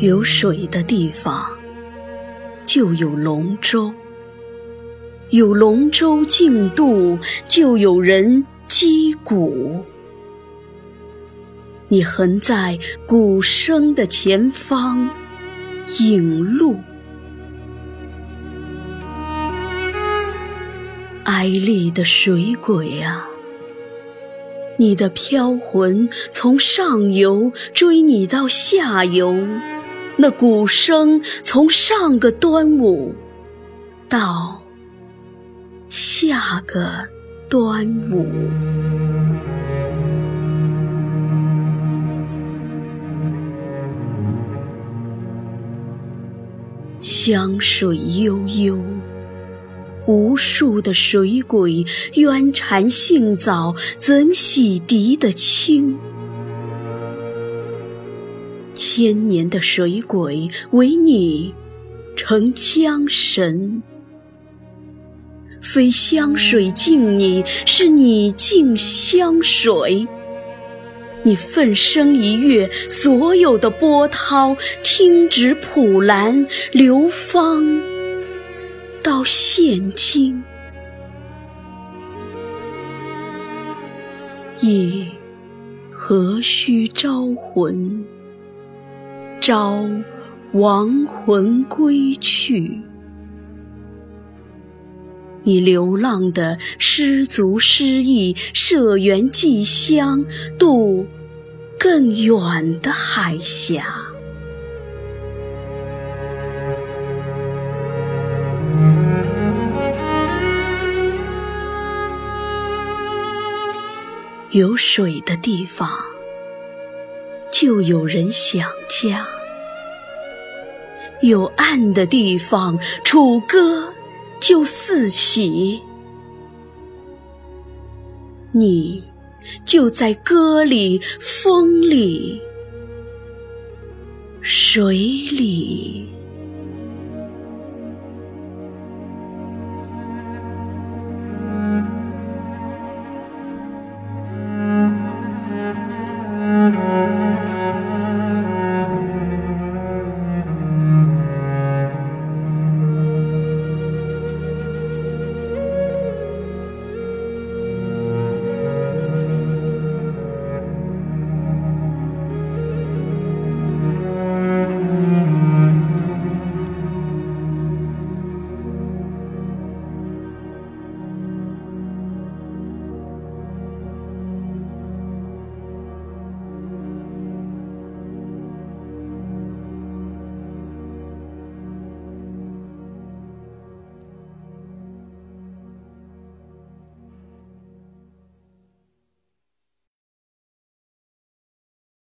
有水的地方，就有龙舟；有龙舟竞渡，就有人击鼓。你横在鼓声的前方，引路。哀丽的水鬼啊，你的飘魂从上游追你到下游，那鼓声从上个端午到下个端午。湘水悠悠。无数的水鬼冤缠性早，怎洗涤得清？千年的水鬼，唯你成江神。非湘水敬你，是你敬湘水。你奋身一跃，所有的波涛听止普兰流芳。到现今，亦何须招魂？招亡魂归去。你流浪的失足失意，涉源寄乡，渡更远的海峡。有水的地方，就有人想家；有岸的地方，楚歌就四起。你就在歌里、风里、水里。